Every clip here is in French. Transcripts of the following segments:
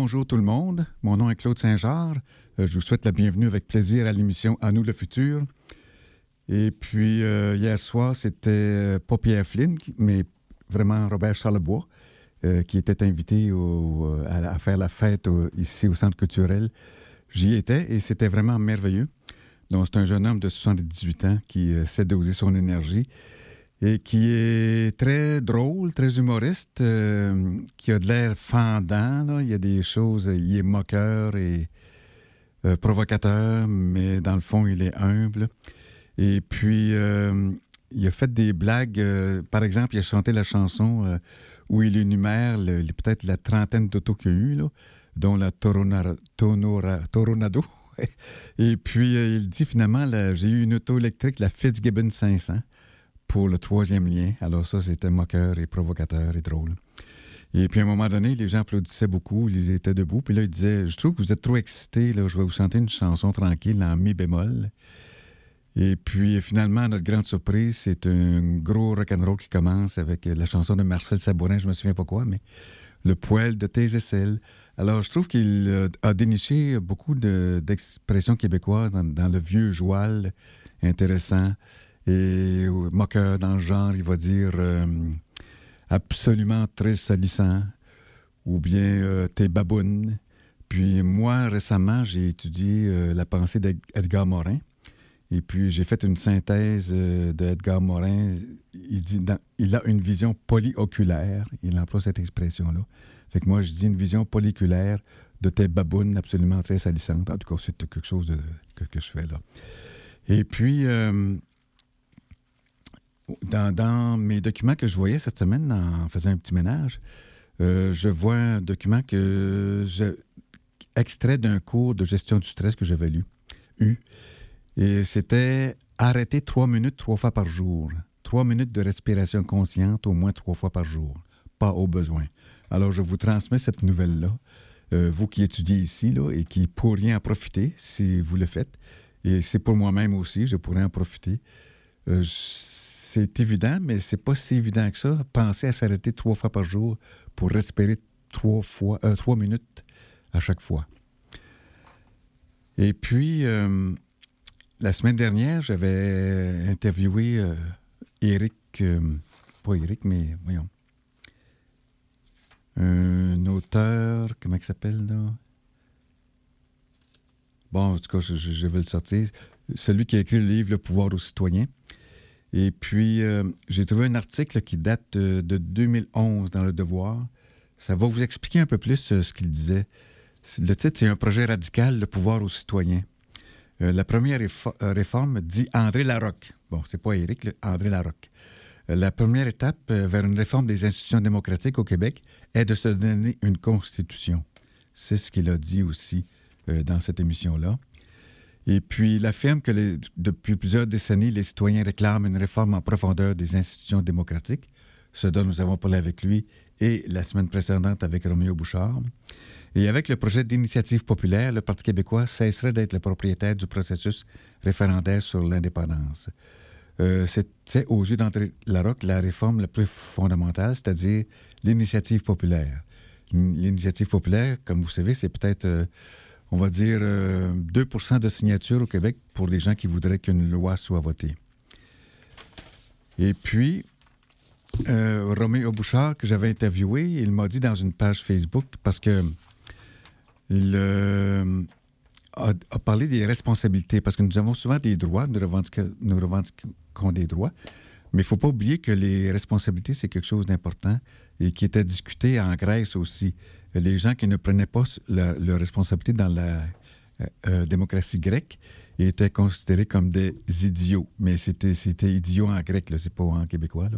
Bonjour tout le monde, mon nom est Claude Saint-Georges. Euh, je vous souhaite la bienvenue avec plaisir à l'émission À nous le futur. Et puis euh, hier soir, c'était euh, pas Pierre Flynn, mais vraiment Robert Charlebois, qui était invité à, faire la fête ici au Centre culturel. J'y étais et c'était vraiment merveilleux. Donc c'est un jeune homme de 78 ans qui sait doser son énergie et qui est très drôle, très humoriste, euh, qui a de l'air fendant. Il y a des choses, il est moqueur et euh, provocateur, mais dans le fond, il est humble. Et puis, euh, il a fait des blagues. par exemple, il a chanté la chanson où il énumère peut-être la trentaine d'autos qu'il a eu, dont la Toronado. Et puis, il dit finalement, j'ai eu une auto électrique, la Fitzgibbon 500 pour le troisième lien. Alors ça, c'était moqueur et provocateur et drôle. Et puis à un moment donné, les gens applaudissaient beaucoup, ils étaient debout. Puis là, il disait, je trouve que vous êtes trop excités, là, je vais vous chanter une chanson tranquille en mi bémol. Et puis finalement, notre grande surprise, c'est un gros rock'n'roll qui commence avec la chanson de Marcel Sabourin, je me souviens pas quoi, mais Le poil de tes aisselles. Alors, je trouve qu'il euh, a déniché beaucoup de- d'expressions québécoises dans, dans le vieux joual intéressant. Et moqueur dans le genre, il va dire euh, absolument très salissant, ou bien euh, t'es baboune. Puis moi, récemment, j'ai étudié euh, la pensée d'Edgar Morin. Et puis j'ai fait une synthèse d'Edgar Morin. Il, dit il a une vision polyoculaire. Il emploie cette expression-là. Fait que moi, je dis une vision polyculaire de tes babounes absolument très salissantes. En tout cas, c'est quelque chose de- que, je fais là. Et puis, dans, mes documents que je voyais cette semaine en faisant un petit ménage, euh, je vois un document que je, extrait d'un cours de gestion du stress que j'avais lu, eu. Et c'était arrêter trois minutes trois fois par jour. Trois minutes de respiration consciente au moins trois fois par jour. Pas au besoin. Alors, je vous transmets cette nouvelle-là. Euh, vous qui étudiez ici là, et qui pourriez en profiter si vous le faites. Et c'est pour moi-même aussi, je pourrais en profiter. Euh, c'est évident, mais c'est pas si évident que ça. Pensez à s'arrêter trois fois par jour pour respirer trois fois, euh, trois minutes à chaque fois. Et puis, euh, la semaine dernière, j'avais interviewé Eric, euh, pas Eric, mais voyons, un auteur, comment il s'appelle là? Bon, en tout cas, je- je vais le sortir. Celui qui a écrit le livre Le pouvoir aux citoyens. Et puis, euh, j'ai trouvé un article qui date euh, de 2011 dans Le Devoir. Ça va vous expliquer un peu plus euh, ce qu'il disait. Le titre, c'est Un projet radical, le pouvoir aux citoyens. La première réfo- réforme, dit André Larocque. Bon, c'est pas Éric, André Larocque. La première étape vers une réforme des institutions démocratiques au Québec est de se donner une constitution. C'est ce qu'il a dit aussi dans cette émission-là. Et puis, il affirme que depuis plusieurs décennies, les citoyens réclament une réforme en profondeur des institutions démocratiques, ce dont nous avons parlé avec lui et la semaine précédente avec Roméo Bouchard. Et avec le projet d'initiative populaire, le Parti québécois cesserait d'être le propriétaire du processus référendaire sur l'indépendance. Euh, C'était, aux yeux d'André Larocque, la réforme la plus fondamentale, c'est-à-dire l'initiative populaire. L'initiative populaire, comme vous savez, c'est peut-être, euh, on va dire, euh, 2% de signatures au Québec pour les gens qui voudraient qu'une loi soit votée. Et puis, euh, Roméo Bouchard, que j'avais interviewé, il m'a dit dans une page Facebook, parce que il euh, a, parlé des responsabilités, parce que nous avons souvent des droits, nous, revendiquons- nous revendiquons des droits, mais il ne faut pas oublier que les responsabilités, c'est quelque chose d'important et qui était discuté en Grèce aussi. Les gens qui ne prenaient pas leur responsabilité dans la euh, euh, démocratie grecque, étaient considérés comme des idiots. Mais c'était, idiot en grec, c'est pas en québécois.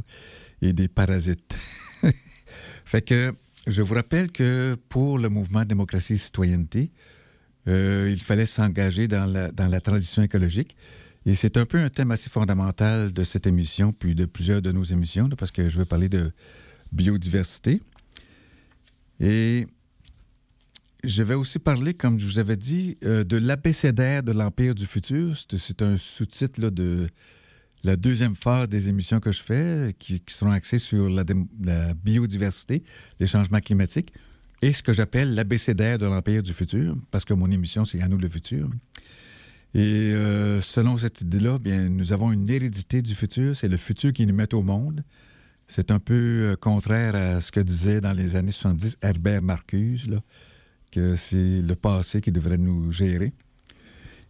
Et des parasites. fait que je vous rappelle que pour le mouvement démocratie et citoyenneté, euh, il fallait s'engager dans la, dans la transition écologique. Et c'est un peu un thème assez fondamental de cette émission, puis de plusieurs de nos émissions, parce que je vais parler de biodiversité. Et je vais aussi parler, comme je vous avais dit, euh, de l'abécédaire de l'Empire du futur. C'est, un sous-titre de la deuxième phase des émissions que je fais, qui, seront axées sur la, biodiversité, les changements climatiques, et ce que j'appelle l'abécédaire de l'Empire du futur, parce que mon émission, c'est À nous le futur. Et euh, selon cette idée-là, nous avons une hérédité du futur, c'est le futur qui nous met au monde. C'est un peu euh, contraire à ce que disait dans les années 70 Herbert Marcuse, que c'est le passé qui devrait nous gérer.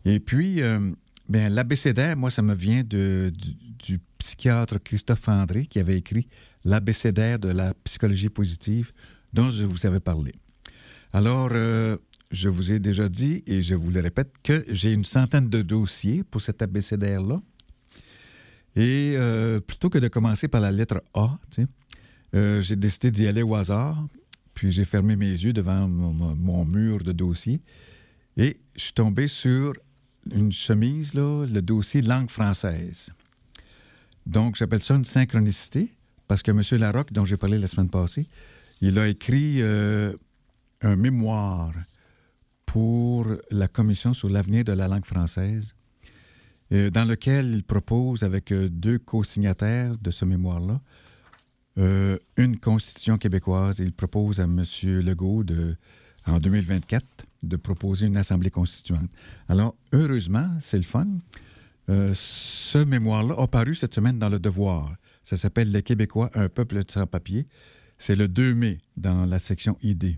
Et puis, euh, bien, l'abécédaire, moi, ça me vient du psychiatre Christophe André qui avait écrit L'abécédaire de la psychologie positive dont je vous avais parlé. Alors, euh, je vous ai déjà dit, et je vous le répète, que j'ai une centaine de dossiers pour cet abécédaire-là. Et euh, plutôt que de commencer par la lettre A, euh, j'ai décidé d'y aller au hasard. Puis j'ai fermé mes yeux devant mon, mur de dossiers. Et je suis tombé sur une chemise, là, le dossier langue française. Donc, j'appelle ça une synchronicité parce que M. Larocque, dont j'ai parlé la semaine passée, il a écrit euh, un mémoire pour la Commission sur l'avenir de la langue française, dans lequel il propose, avec euh, deux co-signataires de ce mémoire-là, euh, une constitution québécoise. Il propose à M. Legault, de, en 2024, de proposer une assemblée constituante. Alors, heureusement, c'est le fun. Euh, ce mémoire-là a paru cette semaine dans Le Devoir. Ça s'appelle Les Québécois, un peuple sans papier. C'est le 2 mai dans la section ID.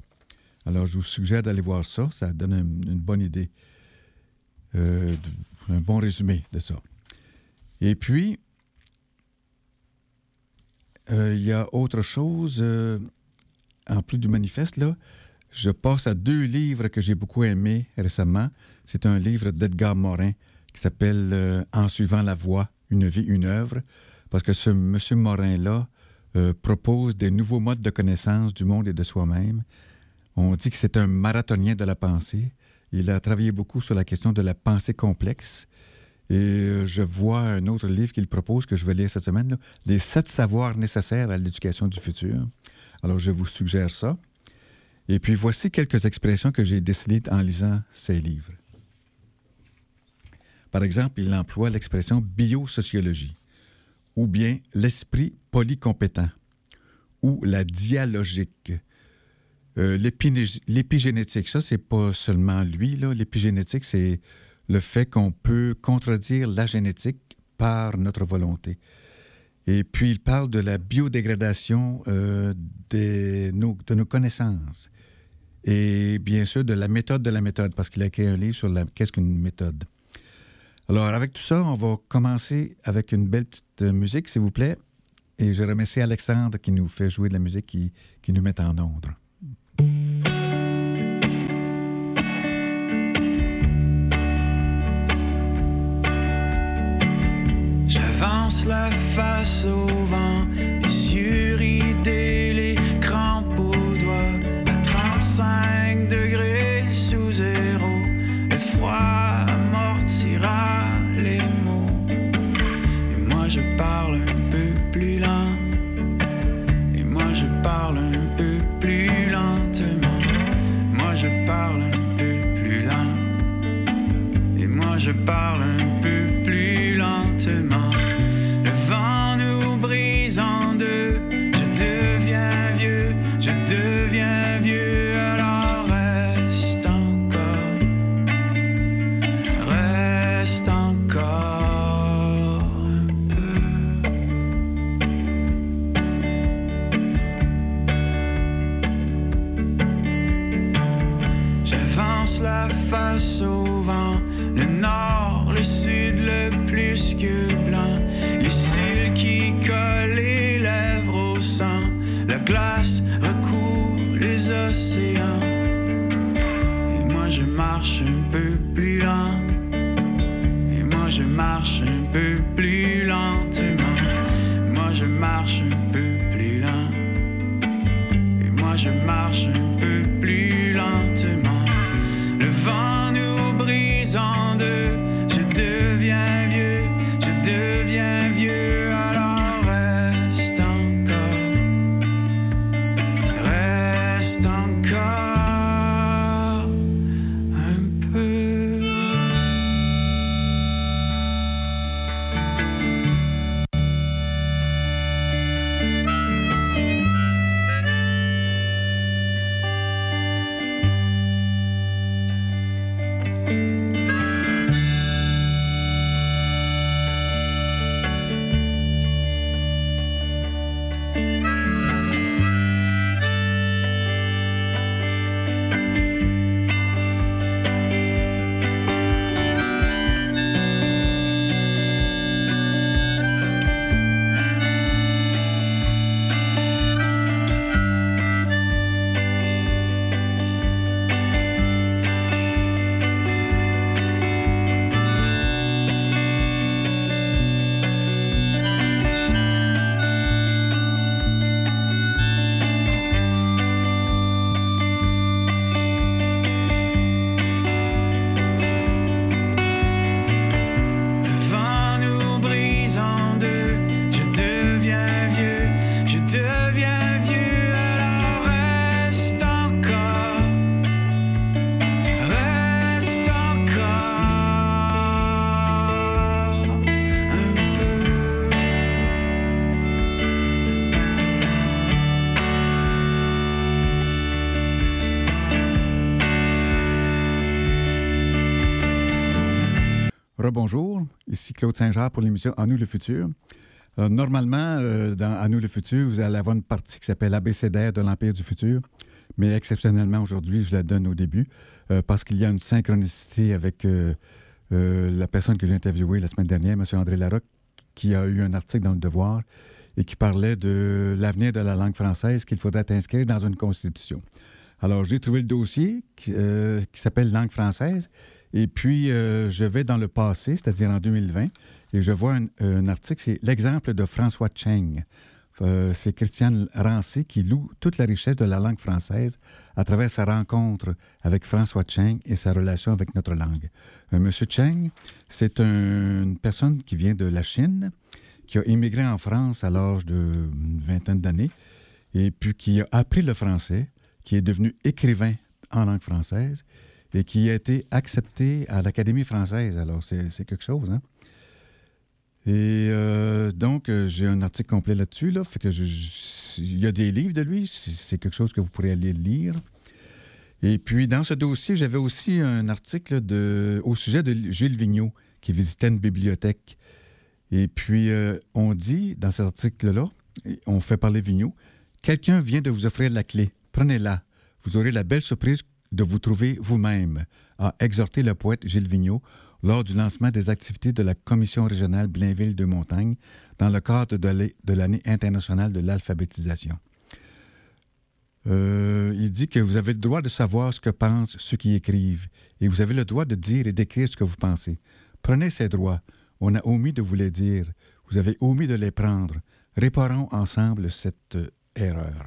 Alors, je vous suggère d'aller voir ça. Ça donne une, bonne idée, euh, un bon résumé de ça. Et puis, euh, il y a autre chose, euh, en plus du manifeste, là, je passe à deux livres que j'ai beaucoup aimés récemment. C'est un livre d'Edgar Morin qui s'appelle euh, En suivant la voie, une vie, une œuvre, parce que ce monsieur Morin-là propose des nouveaux modes de connaissance du monde et de soi-même. On dit que c'est un marathonien de la pensée. Il a travaillé beaucoup sur la question de la pensée complexe. Et euh, je vois un autre livre qu'il propose que je vais lire cette semaine, Les sept savoirs nécessaires à l'éducation du futur. Alors, je vous suggère ça. Et puis, voici quelques expressions que j'ai décelées en lisant ces livres. Par exemple, il emploie l'expression biosociologie, ou bien l'esprit polycompétent, ou la dialogique. Euh, l'épi- L'épigénétique, ça, c'est pas seulement lui. L'épigénétique, c'est le fait qu'on peut contredire la génétique par notre volonté. Et puis, il parle de la biodégradation euh, nos- de nos connaissances. Et bien sûr, de la méthode de la méthode, parce qu'il a écrit un livre sur la- qu'est-ce qu'une méthode. Alors, avec tout ça, on va commencer avec une belle petite euh, musique, s'il vous plaît. Et je remercie Alexandre qui nous fait jouer de la musique qui, qui nous met en ordre. La face au vent, les yeux ridés, les crampes aux doigts. À 35 degrés sous zéro, le froid amortira les mots. Et moi je parle un peu plus lent. Et moi je parle un peu plus lentement. Moi je parle un peu plus lent. Et moi je parle un peu les cils qui collent les lèvres au sang, la glace Rebonjour, ici Claude Saint-Jean pour l'émission À nous le futur. Euh, normalement, euh, dans À nous le futur, vous allez avoir une partie qui s'appelle ABCDR de l'Empire du futur, mais exceptionnellement aujourd'hui, je la donne au début euh, parce qu'il y a une synchronicité avec euh, la personne que j'ai interviewée la semaine dernière, M. André Larocque, qui a eu un article dans Le Devoir et qui parlait de l'avenir de la langue française qu'il faudrait inscrire dans une constitution. Alors, j'ai trouvé le dossier qui s'appelle Langue française et puis, euh, je vais dans le passé, c'est-à-dire en 2020, et je vois un, article, c'est l'exemple de François Cheng. Euh, c'est Christiane Rancé qui loue toute la richesse de la langue française à travers sa rencontre avec François Cheng et sa relation avec notre langue. Euh, Monsieur Cheng, c'est un- une personne qui vient de la Chine, qui a immigré en France à l'âge d'une vingtaine d'années, et puis qui a appris le français, qui est devenu écrivain en langue française, et qui a été accepté à l'Académie française. Alors, c'est quelque chose, hein? Et euh, donc, euh, j'ai un article complet là-dessus, là, il y a des livres de lui, c'est quelque chose que vous pourrez aller lire. Et puis, dans ce dossier, j'avais aussi un article au sujet de Gilles Vigneault, qui visitait une bibliothèque. Et puis, euh, on dit, dans cet article-là, on fait parler Vigneault, quelqu'un vient de vous offrir la clé, prenez-la. Vous aurez la belle surprise de vous trouver vous-même, a exhorté le poète Gilles Vigneault lors du lancement des activités de la Commission régionale Blainville de Montagne dans le cadre de l'année- de l'année internationale de l'alphabétisation. Euh, il dit que vous avez le droit de savoir ce que pensent ceux qui écrivent et vous avez le droit de dire et d'écrire ce que vous pensez. Prenez ces droits. On a omis de vous les dire. Vous avez omis de les prendre. Réparons ensemble cette euh, erreur.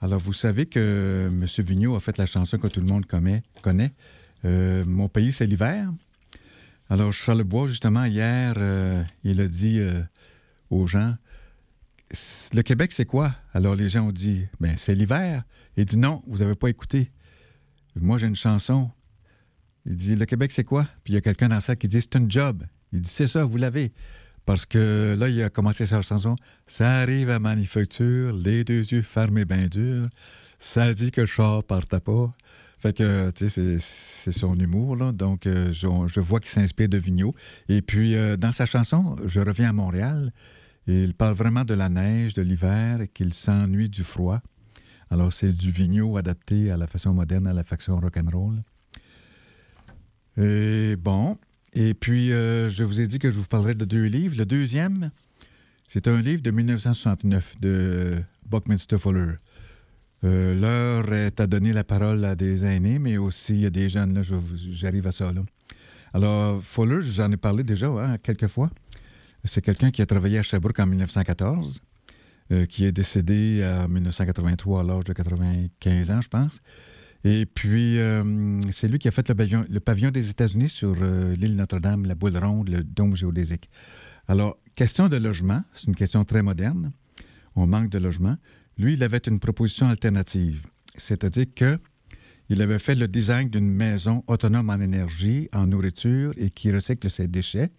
Alors, vous savez que M. Vigneault a fait la chanson que tout le monde connaît. Euh, Mon pays, c'est l'hiver. Alors, Charles Bois, justement, hier, euh, il a dit euh, aux gens Le Québec, c'est quoi? Alors, les gens ont dit Ben, c'est l'hiver. Il dit Non, vous n'avez pas écouté. Moi, j'ai une chanson. Il dit Le Québec, c'est quoi? Puis il y a quelqu'un dans ça qui dit C'est un job. Il dit C'est ça, vous l'avez. Parce que là, il a commencé sa chanson. Ça arrive à manufacture, les deux yeux fermés bien durs. Ça dit que le char parte pas. Fait que, tu sais, c'est- son humour, là. Donc, euh, je, vois qu'il s'inspire de Vigneault. Et puis, euh, dans sa chanson, Je reviens à Montréal, il parle vraiment de la neige, de l'hiver, qu'il s'ennuie du froid. Alors, c'est du Vigneault adapté à la façon moderne, à la façon rock'n'roll. Et bon, et puis, euh, je vous ai dit que je vous parlerai de deux livres. Le deuxième, c'est un livre de 1969 de Buckminster Fuller. Euh, L'heure est à donner la parole à des aînés, mais aussi a des jeunes, là, j'arrive à ça. Alors, Fuller, j'en ai parlé déjà hein, quelques fois. C'est quelqu'un qui a travaillé à Sherbrooke en 1914, euh, qui est décédé en 1983 à l'âge de 95 ans, je pense. Et puis, euh, c'est lui qui a fait le pavillon, des États-Unis sur euh, l'île Notre-Dame, la boule ronde, le dôme géodésique. Alors, question de logement, c'est une question très moderne. On manque de logement. Lui, il avait une proposition alternative, c'est-à-dire que il avait fait le design d'une maison autonome en énergie, en nourriture et qui recycle ses déchets.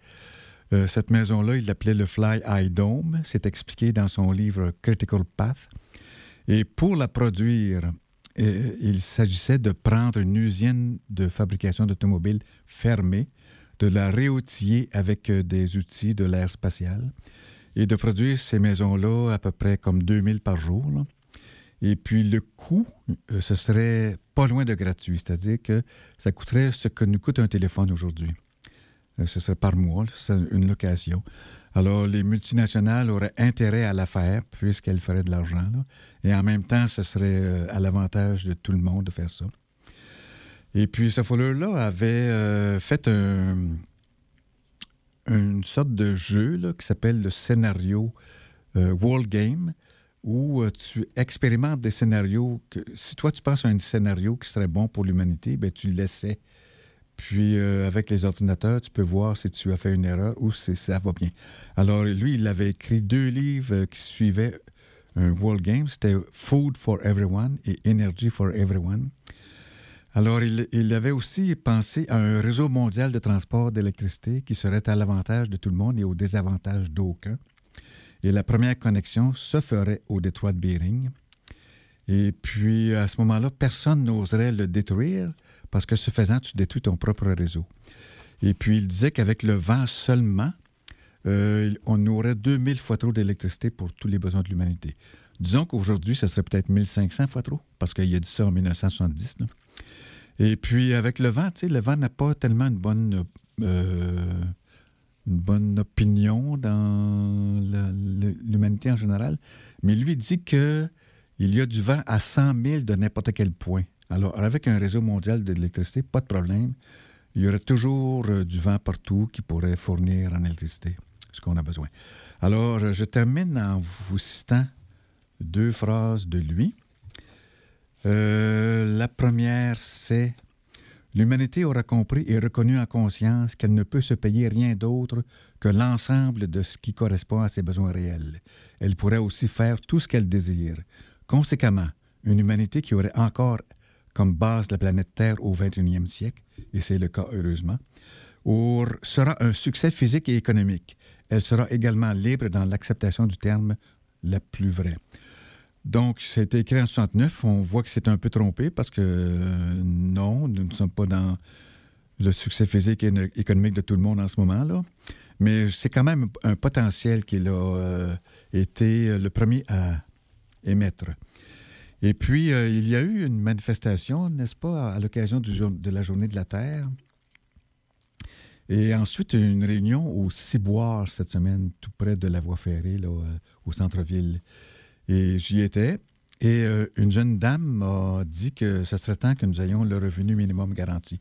Euh, cette maison-là, il l'appelait le Fly Eye Dome. C'est expliqué dans son livre Critical Path. Et pour la produire, euh, il s'agissait de prendre une usine de fabrication d'automobiles fermée, de la réoutiller avec euh, des outils de l'air spatial et de produire ces maisons-là à peu près comme 2000 par jour. Et puis le coût, euh, ce serait pas loin de gratuit, c'est-à-dire que ça coûterait ce que nous coûte un téléphone aujourd'hui. Ce serait par mois, c'est une location. Alors les multinationales auraient intérêt à la faire puisqu'elles feraient de l'argent. Et en même temps, ce serait euh, à l'avantage de tout le monde de faire ça. Et puis ce Fuller-là avait euh, fait un- une sorte de jeu là, qui s'appelle le scénario euh, World Game, où tu expérimentes des scénarios que si toi tu penses à un scénario qui serait bon pour l'humanité, ben tu l'essaies. Puis avec les ordinateurs, tu peux voir si tu as fait une erreur ou si ça va bien. Alors lui, il avait écrit deux livres qui suivaient un World Game. C'était Food for Everyone et Energy for Everyone. Alors, il, il avait aussi pensé à un réseau mondial de transport d'électricité qui serait à l'avantage de tout le monde et au désavantage d'aucun. Et la première connexion se ferait au détroit de Bering. Et puis, à ce moment-là, personne n'oserait le détruire parce que ce faisant, tu détruis ton propre réseau. Et puis, il disait qu'avec le vent seulement, euh, on aurait 2000 fois trop d'électricité pour tous les besoins de l'humanité. Disons qu'aujourd'hui, ce serait peut-être 1500 fois trop, parce qu'il a dit ça en 1970. là. Et puis, avec le vent, tu sais, le vent n'a pas tellement une bonne, euh, opinion dans l'humanité en général. Mais lui dit que il y a du vent à 100 000 de n'importe quel point. Alors, avec un réseau mondial d'électricité, pas de problème. Il y aurait toujours euh, du vent partout qui pourrait fournir en électricité ce qu'on a besoin. Alors, je termine en vous citant deux phrases de lui. Euh, la première, c'est L'humanité aura compris et reconnu en conscience qu'elle ne peut se payer rien d'autre que l'ensemble de ce qui correspond à ses besoins réels. Elle pourrait aussi faire tout ce qu'elle désire. Conséquemment, une humanité qui aurait encore comme base la planète Terre au 21e siècle, et c'est le cas heureusement, sera un succès physique et économique. Elle sera également libre dans l'acceptation du terme la plus vraie. Donc, c'était écrit en 69. On voit que c'est un peu trompé parce que euh, non, nous ne sommes pas dans le succès physique et no- économique de tout le monde en ce moment-là. Mais c'est quand même un potentiel qu'il a euh, été euh, le premier à émettre. Et puis, il y a eu une manifestation, n'est-ce pas, à l'occasion de la Journée de la Terre. Et ensuite, une réunion au Ciboire cette semaine, tout près de la voie ferrée, là, euh, au centre-ville. Et j'y étais. Et euh, une jeune dame m'a dit que ce serait temps que nous ayons le revenu minimum garanti.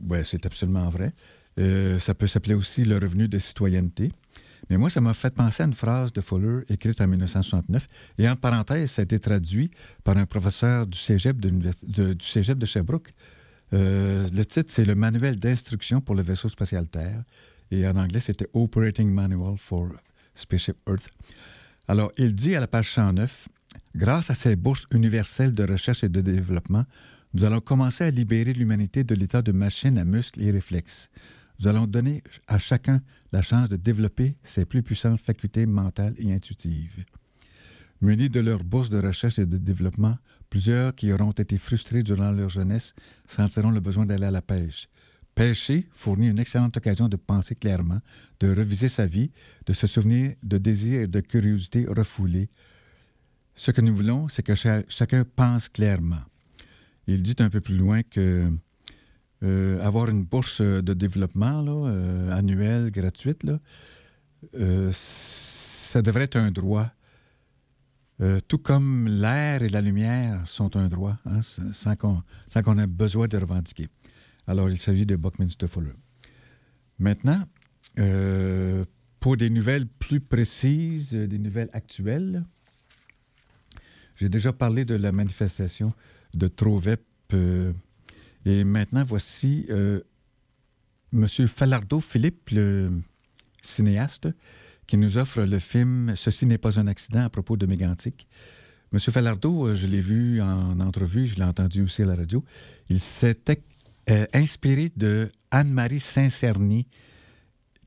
Ben, c'est absolument vrai. Euh, ça peut s'appeler aussi le revenu de citoyenneté. Mais moi, ça m'a fait penser à une phrase de Fuller écrite en 1969. Et en parenthèse, ça a été traduit par un professeur du cégep de, de- du cégep de Sherbrooke. Euh, le titre, c'est le Manuel d'instruction pour le vaisseau spatial Terre. Et en anglais, c'était Operating Manual for Spaceship Earth. Alors, il dit à la page 109 Grâce à ces bourses universelles de recherche et de développement, nous allons commencer à libérer l'humanité de l'état de machine à muscles et réflexes. Nous allons donner à chacun la chance de développer ses plus puissantes facultés mentales et intuitives. Munis de leurs bourses de recherche et de développement, plusieurs qui auront été frustrés durant leur jeunesse sentiront le besoin d'aller à la pêche. Pêcher fournit une excellente occasion de penser clairement, de reviser sa vie, de se souvenir de désirs et de curiosités refoulés. Ce que nous voulons, c'est que cha- chacun pense clairement. Il dit un peu plus loin que euh, avoir une bourse de développement euh, annuelle, gratuite, euh, ça devrait être un droit. Euh, tout comme l'air et la lumière sont un droit, hein, sans qu'on ait besoin de revendiquer. Alors, il s'agit de Buckminster Fuller. Maintenant, euh, pour des nouvelles plus précises, euh, des nouvelles actuelles, j'ai déjà parlé de la manifestation de Trovep. et maintenant, voici M. Falardeau Philippe, le cinéaste, qui nous offre le film Ceci n'est pas un accident à propos de Mégantic. M. Falardeau, euh, je l'ai vu en entrevue, je l'ai entendu aussi à la radio. Il s'était euh, inspiré de Anne-Marie Saint-Cerny,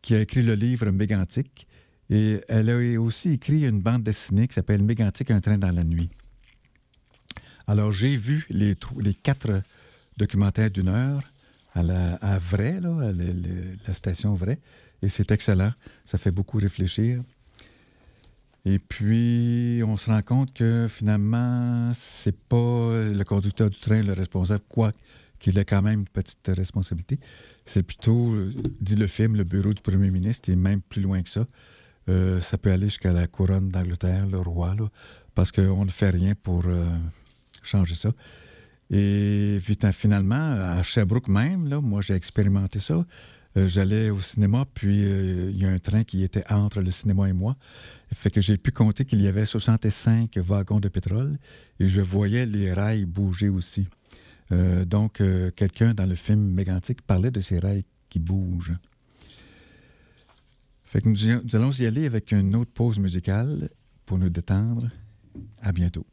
qui a écrit le livre Mégantic. Et elle a aussi écrit une bande dessinée qui s'appelle Mégantic, un train dans la nuit. Alors, j'ai vu les, quatre documentaires d'une heure à, à Vrai, la- la station Vrai, et c'est excellent. Ça fait beaucoup réfléchir. Et puis, on se rend compte que finalement, c'est pas le conducteur du train le responsable, quoi qu'il ait quand même une petite responsabilité. C'est plutôt, dit le film, le bureau du premier ministre, et même plus loin que ça. Euh, ça peut aller jusqu'à la couronne d'Angleterre, le roi, là, parce qu'on ne fait rien pour euh, changer ça. Et finalement, à Sherbrooke même, là, moi j'ai expérimenté ça. Euh, J'allais au cinéma, puis euh, il y a un train qui était entre le cinéma et moi. Fait que j'ai pu compter qu'il y avait 65 wagons de pétrole et je voyais les rails bouger aussi. Euh, donc, quelqu'un dans le film Mégantic parlait de ces rails qui bougent. Fait que nous allons y aller avec une autre pause musicale pour nous détendre. À bientôt.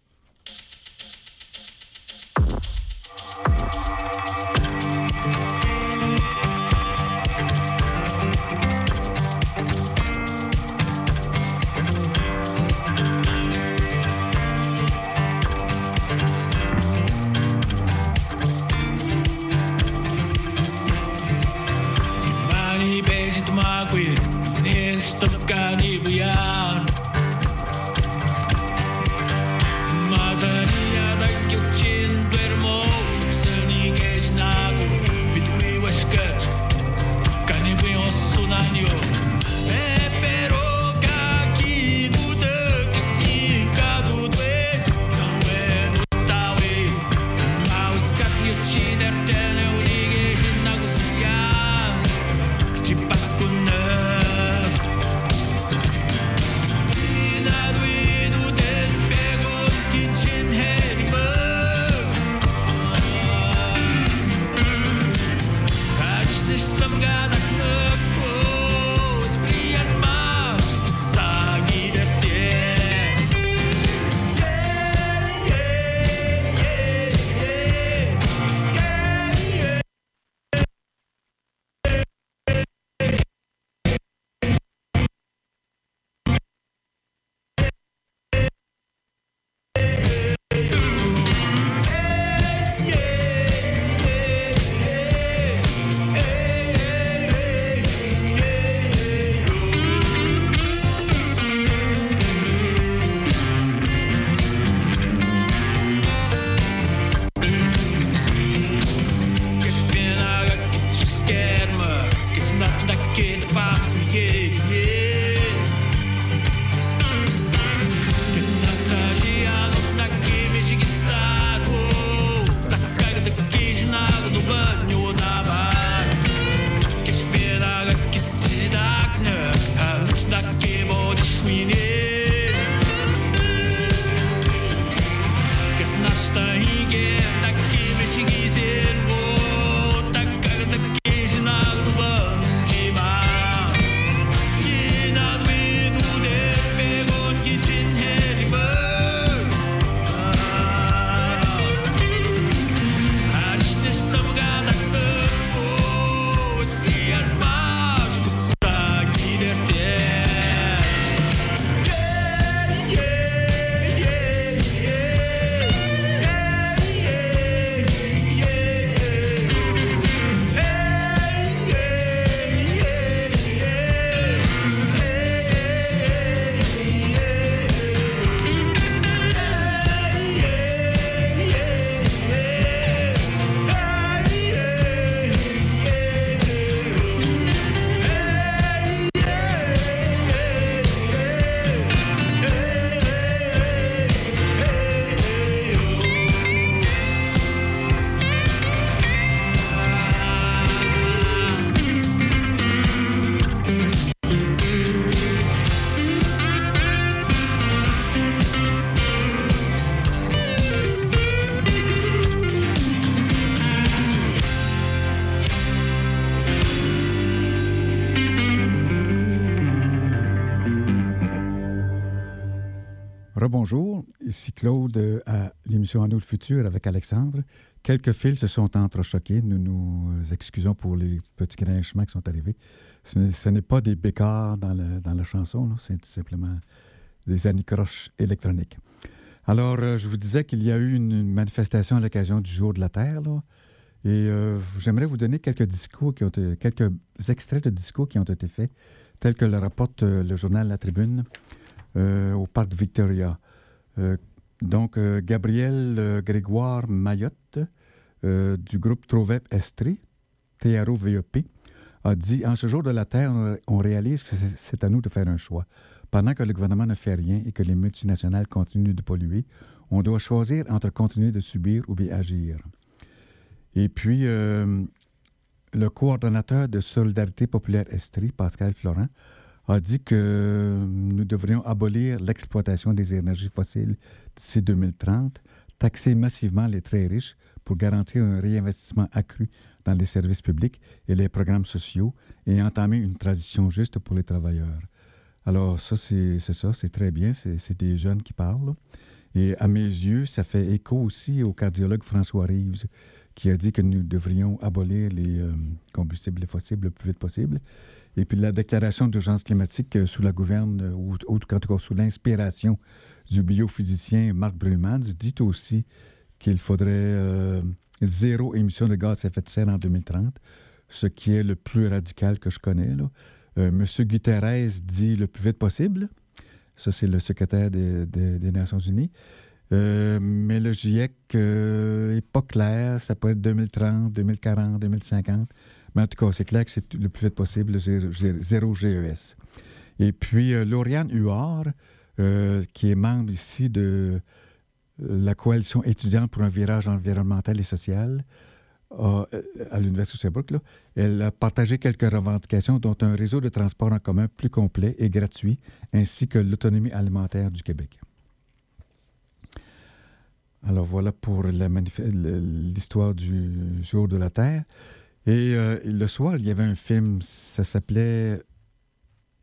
Ici Claude euh, à l'émission À nous le futur avec Alexandre. Quelques fils se sont entrechoqués. Nous nous euh, excusons pour les petits grinchements qui sont arrivés. Ce n'est pas des bécards dans, dans la chanson, c'est simplement des anicroches électroniques. Alors, euh, je vous disais qu'il y a eu une manifestation à l'occasion du Jour de la Terre. et j'aimerais vous donner quelques discours qui ont quelques extraits de discours qui ont été faits, tels que le rapporte le journal La Tribune. Euh, au parc Victoria. Euh, donc, euh, Gabriel Grégoire Mayotte du groupe Trovep Estrie, TRO VEP, a dit En ce jour de la Terre, on réalise que c'est à nous de faire un choix. Pendant que le gouvernement ne fait rien et que les multinationales continuent de polluer, on doit choisir entre continuer de subir ou bien agir. Et puis, le coordonnateur de Solidarité populaire Estrie, Pascal Florent, a dit que nous devrions abolir l'exploitation des énergies fossiles d'ici 2030, taxer massivement les très riches pour garantir un réinvestissement accru dans les services publics et les programmes sociaux et entamer une transition juste pour les travailleurs. Alors ça, c'est ça, c'est très bien, c'est des jeunes qui parlent. Et à mes yeux, ça fait écho aussi au cardiologue François Reeves, qui a dit que nous devrions abolir les euh, combustibles fossiles le plus vite possible. Et puis la déclaration d'urgence climatique euh, sous la gouverne, euh, ou, en tout cas sous l'inspiration du biophysicien Marc Brulmans, dit aussi qu'il faudrait euh, zéro émission de gaz à effet de serre en 2030, ce qui est le plus radical que je connais. Là. Monsieur Guterres dit le plus vite possible. Ça, c'est le secrétaire des, Nations Unies. mais le GIEC n'est pas clair. Ça peut être 2030, 2040, 2050. Mais en tout cas, c'est clair que c'est le plus vite possible, zéro GES. Et puis, euh, Lauriane Huard, euh, qui est membre ici de la coalition étudiante pour un virage environnemental et social à, l'Université de Sherbrooke, elle a partagé quelques revendications, dont un réseau de transport en commun plus complet et gratuit, ainsi que l'autonomie alimentaire du Québec. Alors voilà pour l'histoire du jour de la Terre. Et euh, le soir, il y avait un film, ça s'appelait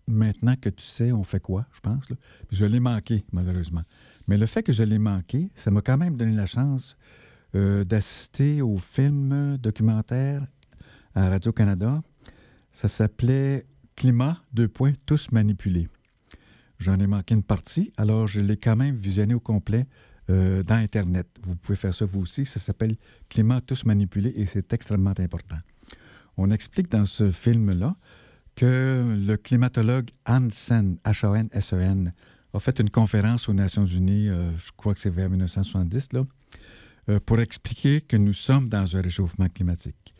Maintenant que tu sais, on fait quoi, je pense. Je l'ai manqué, malheureusement. Mais le fait que je l'ai manqué, ça m'a quand même donné la chance euh, d'assister au film documentaire à Radio-Canada. Ça s'appelait Climat, deux points, tous manipulés. J'en ai manqué une partie, alors je l'ai quand même visionné au complet euh, dans Internet. Vous pouvez faire ça vous aussi. Ça s'appelle Climat, tous manipulés et c'est extrêmement important on explique dans ce film-là que le climatologue Hansen, H-A-N-S-E-N, a fait une conférence aux Nations Unies, euh, je crois que c'est vers 1970, là, euh, pour expliquer que nous sommes dans un réchauffement climatique.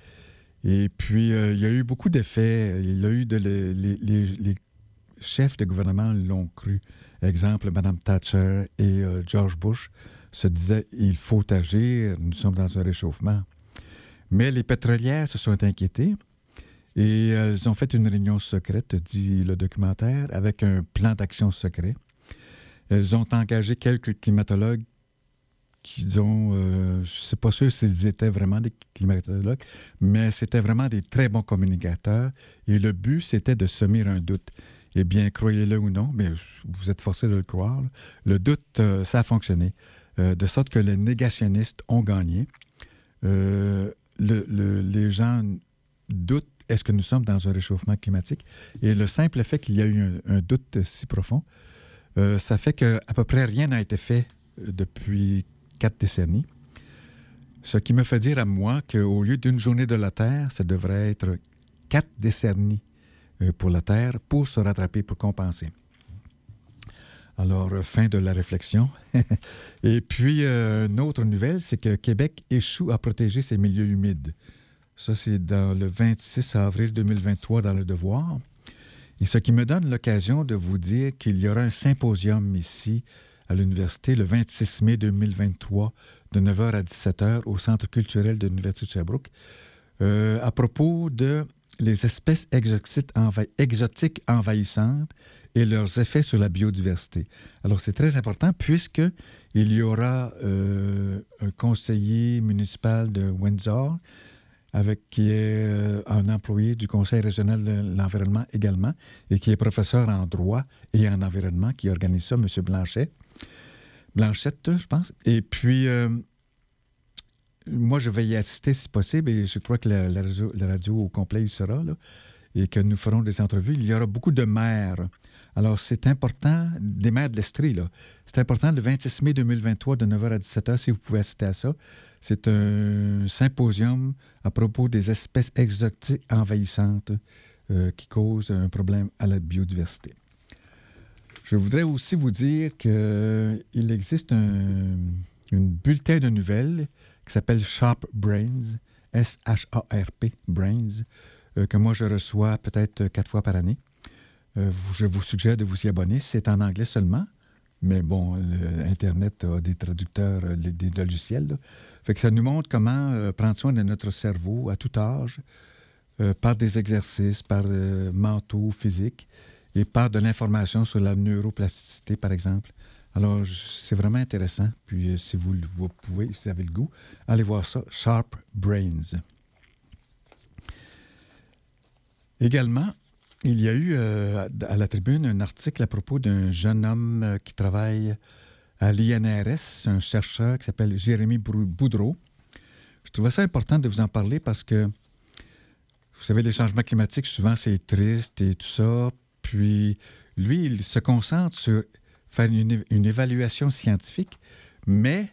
Et puis, euh, il y a eu beaucoup d'effets. Il y a eu de, les, chefs de gouvernement l'ont cru. Exemple, Mme Thatcher et George Bush se disaient il faut agir, nous sommes dans un réchauffement. Mais les pétrolières se sont inquiétées et elles ont fait une réunion secrète, dit le documentaire, avec un plan d'action secret. Elles ont engagé quelques climatologues qui ont, euh, je ne sais pas sûr s'ils étaient vraiment des climatologues, mais c'était vraiment des très bons communicateurs. Et le but, c'était de semer un doute. Eh bien, croyez-le ou non, mais vous êtes forcé de le croire, le doute, euh, ça a fonctionné. Euh, de sorte que les négationnistes ont gagné les gens doutent est-ce que nous sommes dans un réchauffement climatique? Et le simple fait qu'il y a eu un, doute si profond, euh, ça fait qu'à peu près rien n'a été fait euh, depuis quatre décennies. Ce qui me fait dire à moi qu'au lieu d'une journée de la Terre, ça devrait être quatre décennies euh, pour la Terre pour se rattraper, pour compenser. Alors, euh, fin de la réflexion. Et puis, euh, une autre nouvelle, c'est que Québec échoue à protéger ses milieux humides. Ça, c'est dans le 26 avril 2023 dans Le Devoir. Et ce qui me donne l'occasion de vous dire qu'il y aura un symposium ici à l'université le 26 mai 2023 de 9h à 17h au Centre culturel de l'Université de Sherbrooke euh, à propos de les espèces exotiques envahissantes et leurs effets sur la biodiversité. Alors, c'est très important puisque il y aura euh, un conseiller municipal de Windsor avec, qui est euh, un employé du Conseil régional de l'environnement également et qui est professeur en droit et en environnement qui organise ça, M. Blanchet. Blanchette, je pense. Et puis, euh, moi, je vais y assister si possible et je crois que la, radio, au complet y sera, là, et que nous ferons des entrevues. Il y aura beaucoup de maires. Alors, c'est important, des maires de l'Estrie, là. C'est important, le 26 mai 2023, de 9h à 17h, si vous pouvez assister à ça. C'est un symposium à propos des espèces exotiques envahissantes euh, qui causent un problème à la biodiversité. Je voudrais aussi vous dire qu'il existe un, bulletin de nouvelles qui s'appelle Sharp Brains, S-H-A-R-P, Brains, euh, que moi je reçois peut-être quatre fois par année. Euh, je vous suggère de vous y abonner. C'est en anglais seulement, mais bon, Internet a des traducteurs, des, logiciels. Ça nous montre comment prendre soin de notre cerveau à tout âge, par des exercices, par mentaux, physiques et par de l'information sur la neuroplasticité, par exemple. Alors, c'est vraiment intéressant. Puis, euh, si vous, vous, pouvez, si vous avez le goût, allez voir ça, Sharp Brains. Également, il y a eu euh, à la tribune un article à propos d'un jeune homme euh, qui travaille à l'INRS, un chercheur qui s'appelle Jérémy Boudreau. Je trouvais ça important de vous en parler parce que, vous savez, les changements climatiques, souvent, c'est triste et tout ça. Puis, lui, il se concentre sur faire une, évaluation scientifique, mais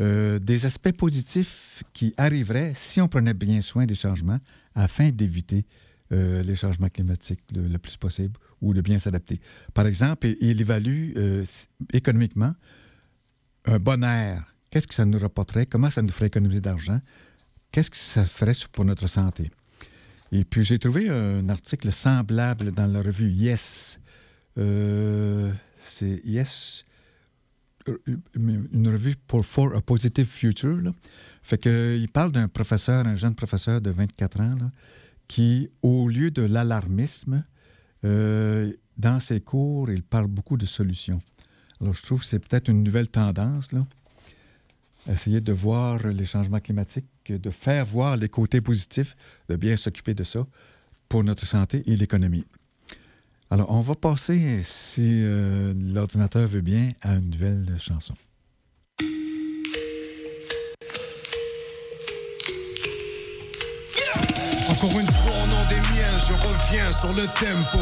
euh, des aspects positifs qui arriveraient si on prenait bien soin des changements afin d'éviter euh, les changements climatiques le, plus possible ou de bien s'adapter. Par exemple, il évalue euh, économiquement un bon air. Qu'est-ce que ça nous rapporterait? Comment ça nous ferait économiser d'argent? Qu'est-ce que ça ferait pour notre santé? Et puis, j'ai trouvé un article semblable dans la revue Yes. Euh, c'est Yes, une revue pour For a Positive Future. Là. Fait qu'il parle d'un professeur, un jeune professeur de 24 ans, qui, au lieu de l'alarmisme, euh, dans ses cours, il parle beaucoup de solutions. Alors, je trouve que c'est peut-être une nouvelle tendance, là. Essayer de voir les changements climatiques de faire voir les côtés positifs, de bien s'occuper de ça pour notre santé et l'économie. Alors, on va passer, si euh, l'ordinateur veut bien, à une nouvelle chanson. Encore une je reviens sur le tempo.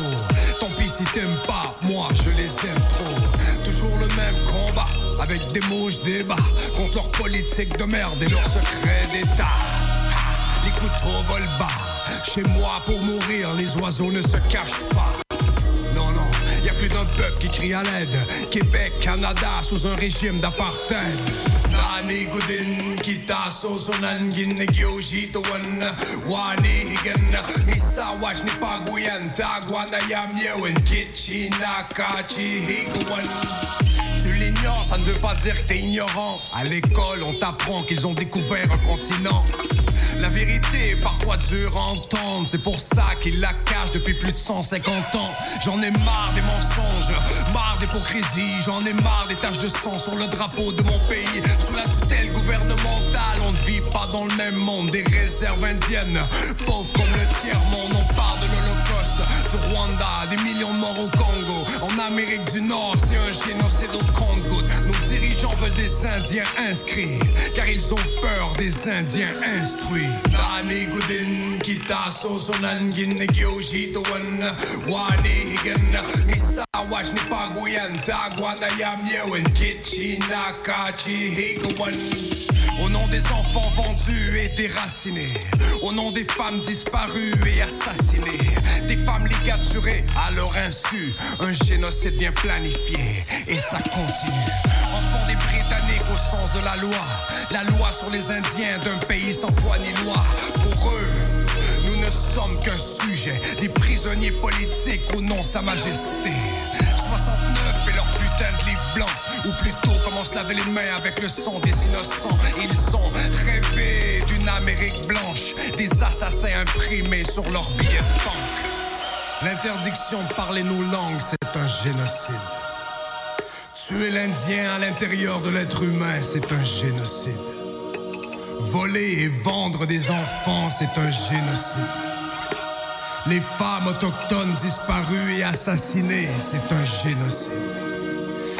Tant pis si t'aimes pas, moi je les aime trop. Toujours le même combat avec des mots, je débat contre leur politique de merde et leurs secrets d'État. Les couteaux volent bas. Chez moi, pour mourir, les oiseaux ne se cachent pas. Non, non, y a plus d'un peuple qui crie à l'aide. Québec, Canada, sous un régime d'apartheid. Tu l'ignores, ça ne veut pas dire que t'es ignorant. À l'école, on t'apprend qu'ils ont découvert un continent. La vérité est parfois dure à entendre, c'est pour ça qu'ils la cachent depuis plus de 150 ans. J'en ai marre des mensonges, marre d'hypocrisie, j'en ai marre des taches de sang sur le drapeau de mon pays. La tutelle gouvernementale, on ne vit pas dans le même monde. Des réserves indiennes, pauvres comme le tiers-monde, on parle du Rwanda, des millions de morts au Congo. En Amérique du Nord, c'est un génocide au compte Nos dirigeants veulent des Indiens inscrits, car ils ont peur des Indiens instruits. Nani kita wani higan au nom des enfants vendus et déracinés, au nom des femmes disparues et assassinées, des femmes ligaturées à leur insu, un génocide bien planifié. Et ça continue. Enfants des Britanniques au sens de la loi, la loi sur les Indiens d'un pays sans foi ni loi. Pour eux, nous ne sommes qu'un sujet, des prisonniers politiques ou non Sa Majesté. 69 et leur putain de livre blanc, ou plutôt se laver les mains avec le sang des innocents. Ils ont rêvé d'une Amérique blanche, des assassins imprimés sur leurs billets de banque. L'interdiction de parler nos langues, c'est un génocide. Tuer l'Indien à l'intérieur de l'être humain, c'est un génocide. Voler et vendre des enfants, c'est un génocide. Les femmes autochtones disparues et assassinées, c'est un génocide.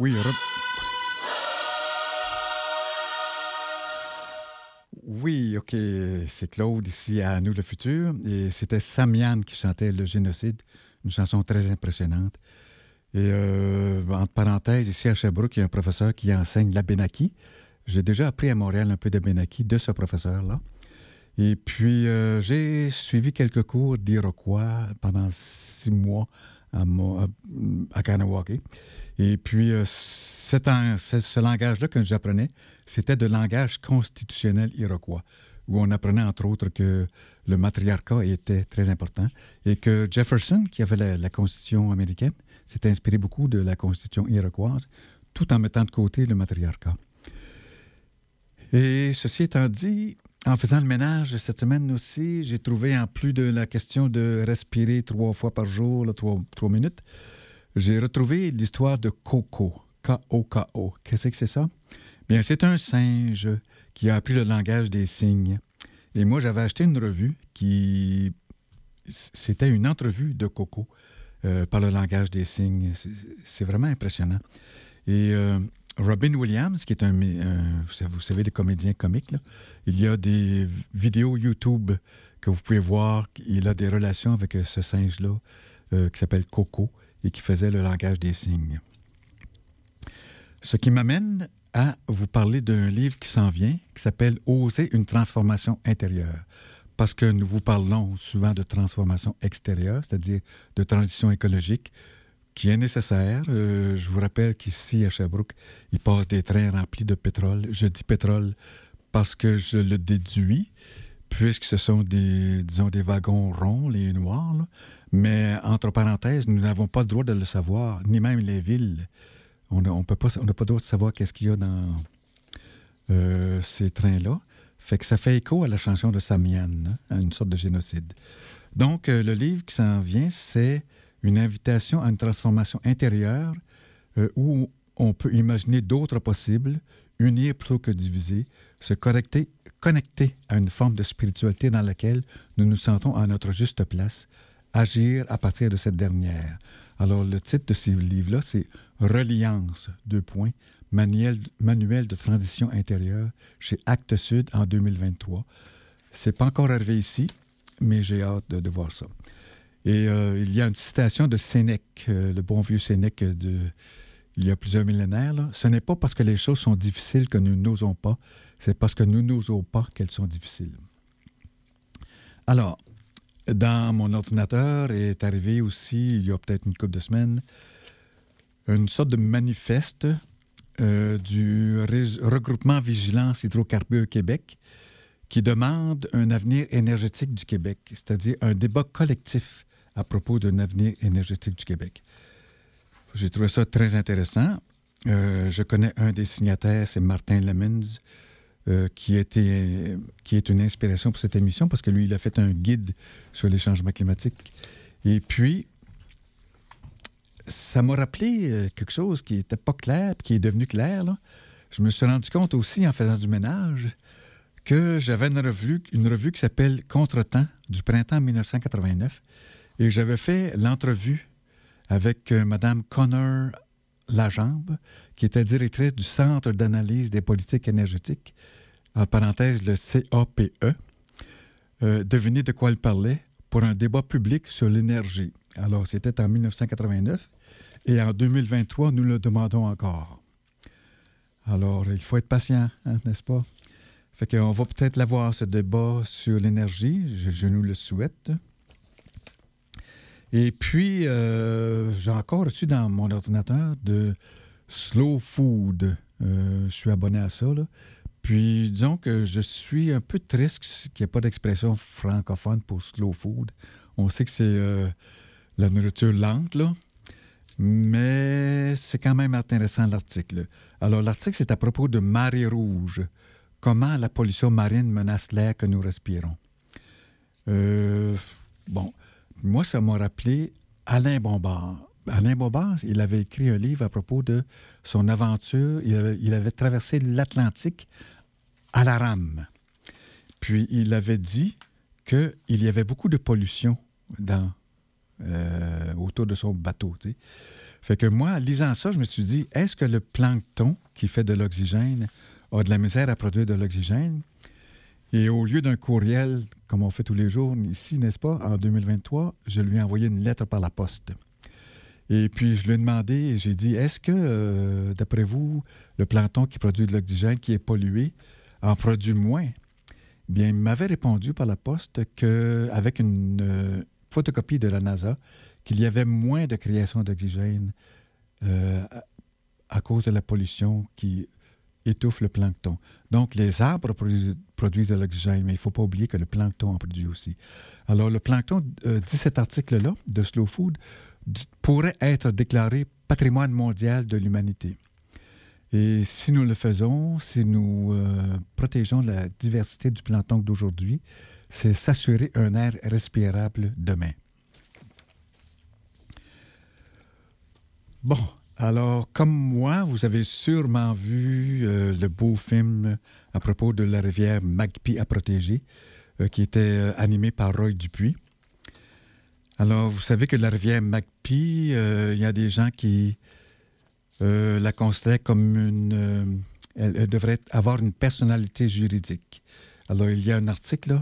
Oui, Oui, OK, c'est Claude ici à Nous le futur. Et c'était Samian qui chantait Le génocide, une chanson très impressionnante. Et euh, entre parenthèses, ici à Sherbrooke, il y a un professeur qui enseigne la Benaki. J'ai déjà appris à Montréal un peu de Benaki de ce professeur-là. Et puis, euh, j'ai suivi quelques cours d'Iroquois pendant six mois à, Kanawake. Et puis, euh, en- ce, langage-là que j'apprenais, c'était de langage constitutionnel iroquois, où on apprenait entre autres que le matriarcat était très important et que Jefferson, qui avait la, la Constitution américaine, s'était inspiré beaucoup de la Constitution iroquoise, tout en mettant de côté le matriarcat. Et ceci étant dit, en faisant le ménage cette semaine aussi, j'ai trouvé, en plus de la question de respirer trois fois par jour, trois, minutes, j'ai retrouvé l'histoire de Coco. K-O-K-O. Qu'est-ce que c'est ça? Bien, c'est un singe qui a appris le langage des signes. Et moi, j'avais acheté une revue qui. C'était une entrevue de Coco euh, par le langage des signes. C'est- C'est vraiment impressionnant. Et euh, Robin Williams, qui est un, vous savez- comédiens comiques, là, il y a des vidéos YouTube que vous pouvez voir. Il a des relations avec euh, ce singe-là euh, qui s'appelle Coco et qui faisait le langage des signes. Ce qui m'amène à vous parler d'un livre qui s'en vient, qui s'appelle Oser une transformation intérieure. Parce que nous vous parlons souvent de transformation extérieure, c'est-à-dire de transition écologique, qui est nécessaire. Euh, je vous rappelle qu'ici, à Sherbrooke, il passe des trains remplis de pétrole. Je dis pétrole parce que je le déduis, puisque ce sont des, disons, des wagons ronds, les noirs. Mais entre parenthèses, nous n'avons pas le droit de le savoir, ni même les villes. On n'a on pas, on pas le droit de savoir qu'est-ce qu'il y a dans euh, ces trains-là. Fait que ça fait écho à la chanson de Samian, hein, à une sorte de génocide. Donc, euh, le livre qui s'en vient, c'est une invitation à une transformation intérieure euh, où on peut imaginer d'autres possibles, unir plutôt que diviser, se connecter, à une forme de spiritualité dans laquelle nous nous sentons à notre juste place, agir à partir de cette dernière. Alors, le titre de ce livre-là, c'est Reliance, deux points, manuel, de transition intérieure chez Actes Sud en 2023. C'est pas encore arrivé ici, mais j'ai hâte de voir ça. Et euh, il y a une citation de Sénèque, euh, le bon vieux Sénèque de, il y a plusieurs millénaires. Ce n'est pas parce que les choses sont difficiles que nous n'osons pas, c'est parce que nous n'osons pas qu'elles sont difficiles. Alors, dans mon ordinateur est arrivé aussi, il y a peut-être une couple de semaines, une sorte de manifeste euh, du regroupement Vigilance Hydrocarbures Québec qui demande un avenir énergétique du Québec, c'est-à-dire un débat collectif à propos d'un avenir énergétique du Québec. J'ai trouvé ça très intéressant. Euh, je connais un des signataires, c'est Martin Lemons, euh, qui, était, qui est une inspiration pour cette émission parce que lui, il a fait un guide sur les changements climatiques. Et puis, ça m'a rappelé euh, quelque chose qui n'était pas clair, puis qui est devenu clair. là. Je me suis rendu compte aussi en faisant du ménage que j'avais une revue, une revue qui s'appelle Contretemps du printemps 1989 et j'avais fait l'entrevue avec euh, Mme Connor Lajambe, qui était directrice du Centre d'analyse des politiques énergétiques, en parenthèse le CAPE. Euh, devinez de quoi elle parlait pour un débat public sur l'énergie. Alors, c'était en 1989 et en 2023, nous le demandons encore. Alors, il faut être patient, hein, n'est-ce pas? Fait qu'on va peut-être l'avoir, ce débat sur l'énergie. Je, je nous le souhaite. Et puis, euh, j'ai encore reçu dans mon ordinateur de Slow Food. Euh, je suis abonné à ça, là. Puis, disons que je suis un peu triste qu'il n'y ait pas d'expression francophone pour slow food. On sait que c'est euh, la nourriture lente, là, mais c'est quand même intéressant l'article. Alors, l'article, c'est à propos de marée rouge. Comment la pollution marine menace l'air que nous respirons? Euh, bon, moi, ça m'a rappelé Alain Bombard. Alain Bombard, il avait écrit un livre à propos de son aventure. Il avait, traversé l'Atlantique à la rame. Puis il avait dit qu'il y avait beaucoup de pollution euh, autour de son bateau. Fait que moi, lisant ça, je me suis dit, est-ce que le plancton qui fait de l'oxygène a de la misère à produire de l'oxygène? Et au lieu d'un courriel, comme on fait tous les jours ici, n'est-ce pas, en 2023, je lui ai envoyé une lettre par la poste. Et puis, je lui ai demandé, j'ai dit, est-ce que, euh, d'après vous, le plancton qui produit de l'oxygène, qui est pollué, en produit moins? Bien, il m'avait répondu par la poste qu'avec une euh, photocopie de la NASA, qu'il y avait moins de création d'oxygène euh, à cause de la pollution qui étouffe le plancton. Donc, les arbres produisent, de l'oxygène, mais il ne faut pas oublier que le plancton en produit aussi. Alors, le plancton, euh, dit cet article-là de Slow Food, pourrait être déclaré patrimoine mondial de l'humanité. Et si nous le faisons, si nous euh, protégeons la diversité du plancton d'aujourd'hui, c'est s'assurer un air respirable demain. Bon, alors, comme moi, vous avez sûrement vu euh, le beau film à propos de la rivière Magpie à protéger, euh, qui était euh, animé par Roy Dupuis. Alors, vous savez que la rivière Magpie, il y a des gens qui la considèrent comme une... Elle, devrait avoir une personnalité juridique. Alors, il y a un article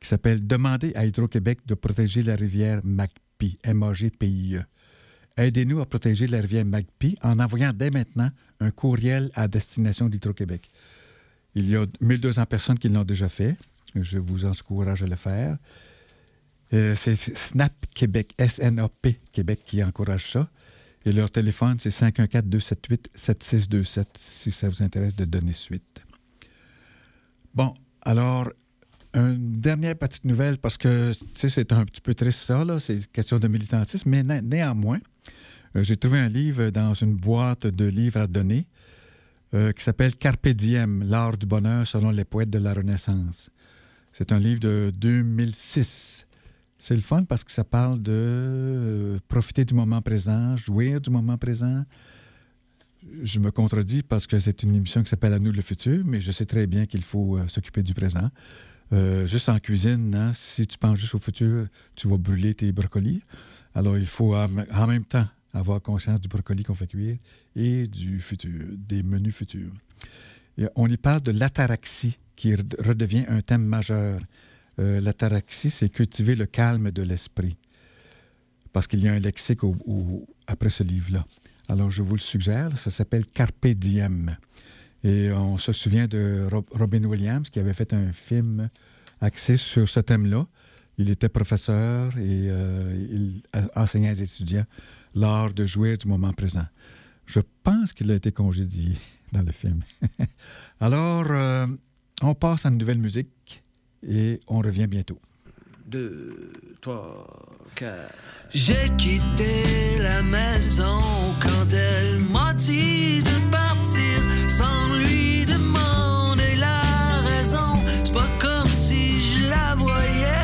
qui s'appelle Demander à Hydro-Québec de protéger la rivière Magpie, M-A-G-P-I-E. Aidez-nous à protéger la rivière Magpie en envoyant dès maintenant un courriel à destination d'Hydro-Québec. Il y a 1200 personnes qui l'ont déjà fait. Je vous encourage à le faire. Euh, c'est Snap Québec, S-N-A-P Québec qui encourage ça. Et leur téléphone, c'est 514-278-7627 si ça vous intéresse de donner suite. Bon, alors, une dernière petite nouvelle, parce que c'est un petit peu triste ça, c'est question de militantisme, mais néanmoins, euh, j'ai trouvé un livre dans une boîte de livres à donner euh, qui s'appelle Carpe diem, l'art du bonheur selon les poètes de la Renaissance. C'est un livre de 2006. C'est le fun parce que ça parle de euh, profiter du moment présent, jouir du moment présent. Je me contredis parce que c'est une émission qui s'appelle À nous le futur, mais je sais très bien qu'il faut s'occuper du présent. Juste en cuisine, hein, si tu penses juste au futur, tu vas brûler tes brocolis. Alors, il faut en même temps avoir conscience du brocoli qu'on fait cuire et du futur, des menus futurs. on y parle de l'ataraxie qui redevient un thème majeur. Euh, l'ataraxie, c'est cultiver le calme de l'esprit. Parce qu'il y a un lexique après ce livre-là. Alors, je vous le suggère, ça s'appelle Carpe Diem. Et on se souvient de Robin Williams qui avait fait un film axé sur ce thème-là. Il était professeur et euh, il enseignait aux étudiants l'art de jouer du moment présent. Je pense qu'il a été congédié dans le film. Alors, euh, on passe à une nouvelle musique et on revient bientôt. Deux, trois, quatre. J'ai quitté la maison quand elle m'a dit de partir sans lui demander la raison. C'est pas comme si je la voyais.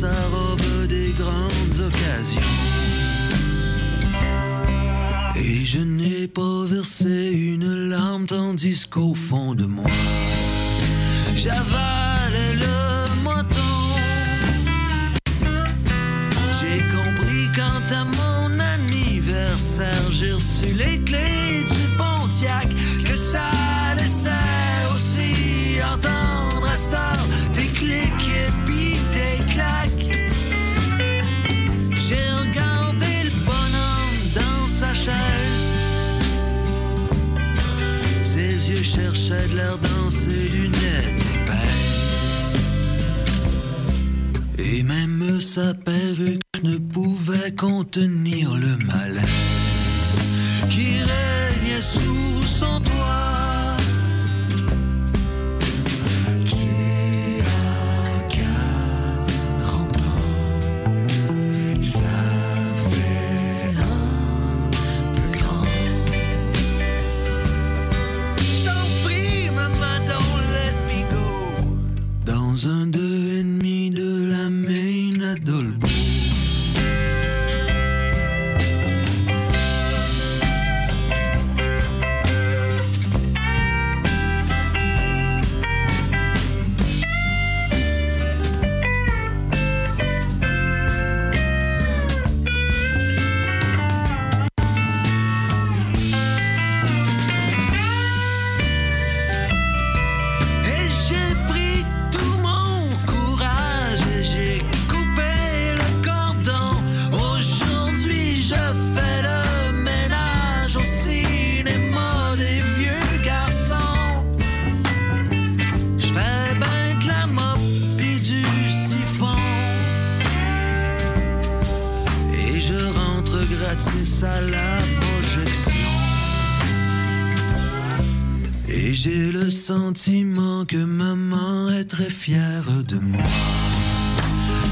sa robe des grandes occasions. Et je n'ai pas versé une larme tandis qu'au fond de moi, j'avalais dans ses lunettes épaisses. Et même sa perruque ne pouvait contenir le malaise qui régnait sous son de moi.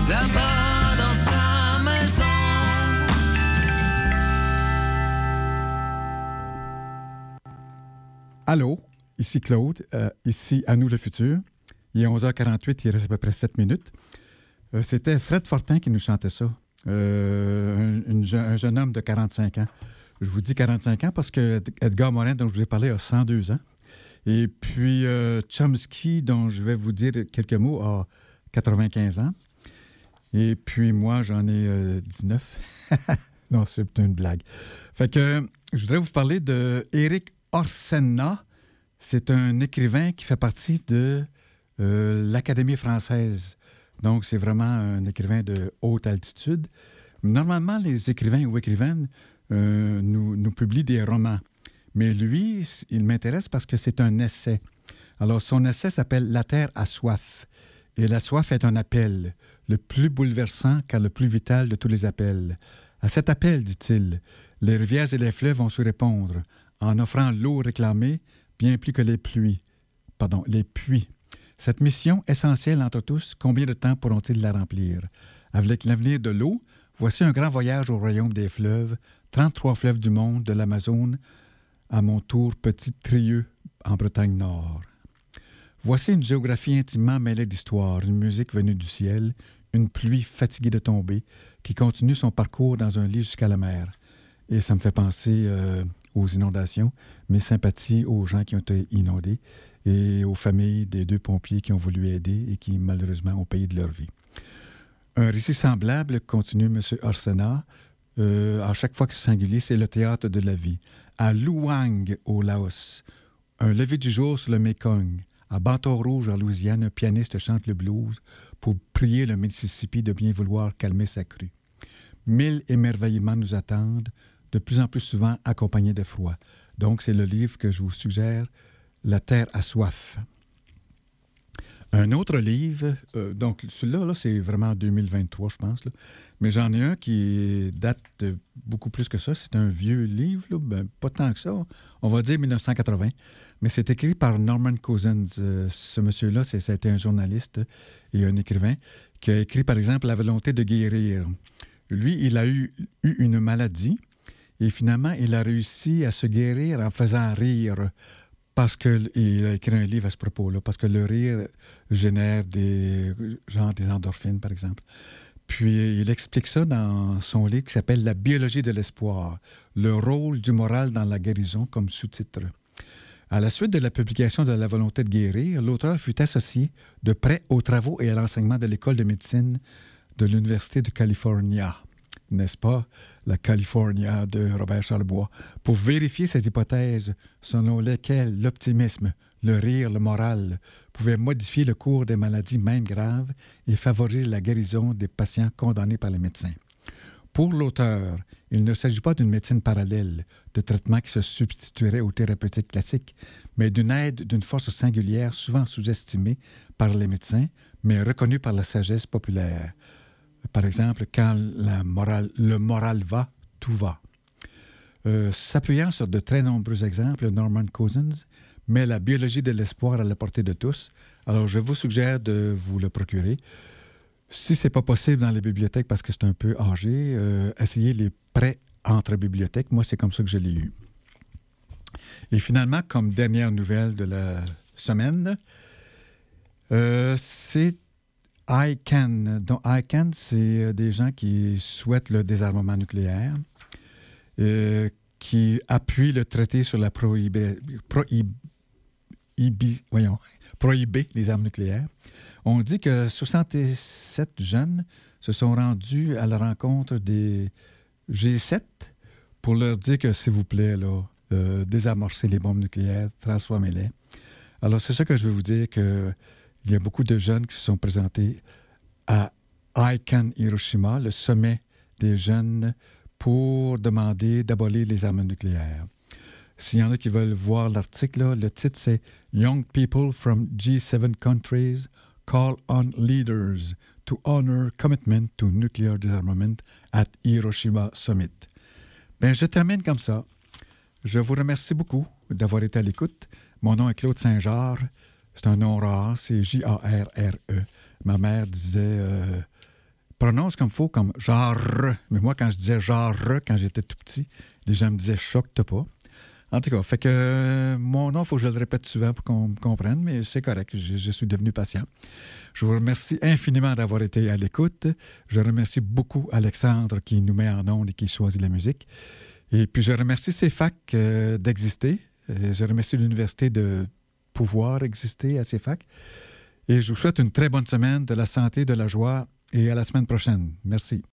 Là-bas dans sa maison. Allô, ici Claude, euh, ici À nous le futur. Il est 11h48, il reste à peu près 7 minutes. Euh, C'était Fred Fortin qui nous chantait ça. Euh, un, un jeune homme de 45 ans. Je vous dis 45 ans parce que Edgar Morin, dont je vous ai parlé, a 102 ans. Et puis euh, Chomsky, dont je vais vous dire quelques mots, a 95 ans. Et puis moi, j'en ai euh, 19. non, c'est une blague. Fait que je voudrais vous parler de Eric Orsenna. C'est un écrivain qui fait partie de euh, l'Académie française. Donc, c'est vraiment un écrivain de haute altitude. Normalement, les écrivains ou écrivaines euh, nous publient des romans. Mais lui, il m'intéresse parce que c'est un essai. Alors, son essai s'appelle La Terre a soif. Et la soif est un appel, le plus bouleversant car le plus vital de tous les appels. À cet appel, dit-il, les rivières et les fleuves vont se répondre en offrant l'eau réclamée bien plus que les pluies. Pardon, les puits. Cette mission essentielle entre tous, combien de temps pourront-ils la remplir? Avec l'avenir de l'eau, voici un grand voyage au royaume des fleuves, 33 fleuves du monde, de l'Amazone à mon tour Petit Trieux en Bretagne Nord. Voici une géographie intimement mêlée d'histoire, une musique venue du ciel, une pluie fatiguée de tomber, qui continue son parcours dans un lit jusqu'à la mer. Et ça me fait penser euh, aux inondations, mes sympathies aux gens qui ont été inondés et aux familles des deux pompiers qui ont voulu aider et qui malheureusement ont payé de leur vie. Un récit semblable, continue M. Arsena, euh, à chaque fois que singulier, c'est le théâtre de la vie. À Luang, au Laos, un lever du jour sur le Mekong. À Bâton Rouge, en Louisiane, un pianiste chante le blues pour prier le Mississippi de bien vouloir calmer sa crue. Mille émerveillements nous attendent, de plus en plus souvent accompagnés de froid. Donc, c'est le livre que je vous suggère, La Terre a soif. Un autre livre, euh, donc celui-là, là, c'est vraiment 2023, je pense, mais j'en ai un qui date beaucoup plus que ça. C'est un vieux livre, ben, pas tant que ça. On va dire 1980, mais c'est écrit par Norman Cousins. Euh, ce monsieur-là, c'était un journaliste et un écrivain qui a écrit, par exemple, La volonté de guérir. Lui, il a eu une maladie et finalement, il a réussi à se guérir en faisant rire parce qu'il a écrit un livre à ce propos-là, parce que le rire génère des, genre des endorphines, par exemple. Puis il explique ça dans son livre qui s'appelle La biologie de l'espoir, le rôle du moral dans la guérison comme sous-titre. À la suite de la publication de La volonté de guérir, l'auteur fut associé de près aux travaux et à l'enseignement de l'école de médecine de l'Université de California, n'est-ce pas, la California de Robert Charlebois, pour vérifier ces hypothèses selon lesquelles l'optimisme, le rire, le moral pouvaient modifier le cours des maladies même graves et favoriser la guérison des patients condamnés par les médecins. Pour l'auteur, il ne s'agit pas d'une médecine parallèle, de traitement qui se substituerait aux thérapeutiques classiques, mais d'une aide d'une force singulière souvent sous-estimée par les médecins, mais reconnue par la sagesse populaire. Par exemple, quand le moral va, tout va. Euh, S'appuyant sur de très nombreux exemples, Norman Cousins met la biologie de l'espoir à la portée de tous. Alors, je vous suggère de vous le procurer. Si ce n'est pas possible dans les bibliothèques parce que c'est un peu âgé, euh, essayez les prêts entre bibliothèques. Moi, c'est comme ça que je l'ai eu. Et finalement, comme dernière nouvelle de la semaine, euh, c'est ICANN. Donc, ICANN, c'est euh, des gens qui souhaitent le désarmement nucléaire, euh, qui appuient le traité sur la prohiber, prohib, voyons, prohiber les armes nucléaires. On dit que 67 jeunes se sont rendus à la rencontre des G7 pour leur dire que, s'il vous plaît, là, euh, désamorcer les bombes nucléaires, transformer-les. Alors, c'est ça que je veux vous dire que il y a beaucoup de jeunes qui se sont présentés à ICANN Hiroshima, le sommet des jeunes, pour demander d'abolir les armes nucléaires. S'il y en a qui veulent voir l'article, le titre c'est Young People from G7 Countries Call on Leaders to Honor Commitment to Nuclear Disarmament at Hiroshima Summit. Bien, je termine comme ça. Je vous remercie beaucoup d'avoir été à l'écoute. Mon nom est Claude Saint-Georges. C'est un nom rare, c'est J-A-R-R-E. Ma mère disait euh, prononce comme faut, comme genre. Mais moi, quand je disais genre quand j'étais tout petit, les gens me disaient choque pas. En tout cas, fait que mon nom, il faut que je le répète souvent pour qu'on me comprenne, mais c'est correct, je, suis devenu patient. Je vous remercie infiniment d'avoir été à l'écoute. Je remercie beaucoup Alexandre qui nous met en ondes et qui choisit la musique. Et puis je remercie CFAC euh, d'exister. Je remercie l'Université de pouvoir exister à CFAC. Et je vous souhaite une très bonne semaine, de la santé, de la joie et à la semaine prochaine. Merci.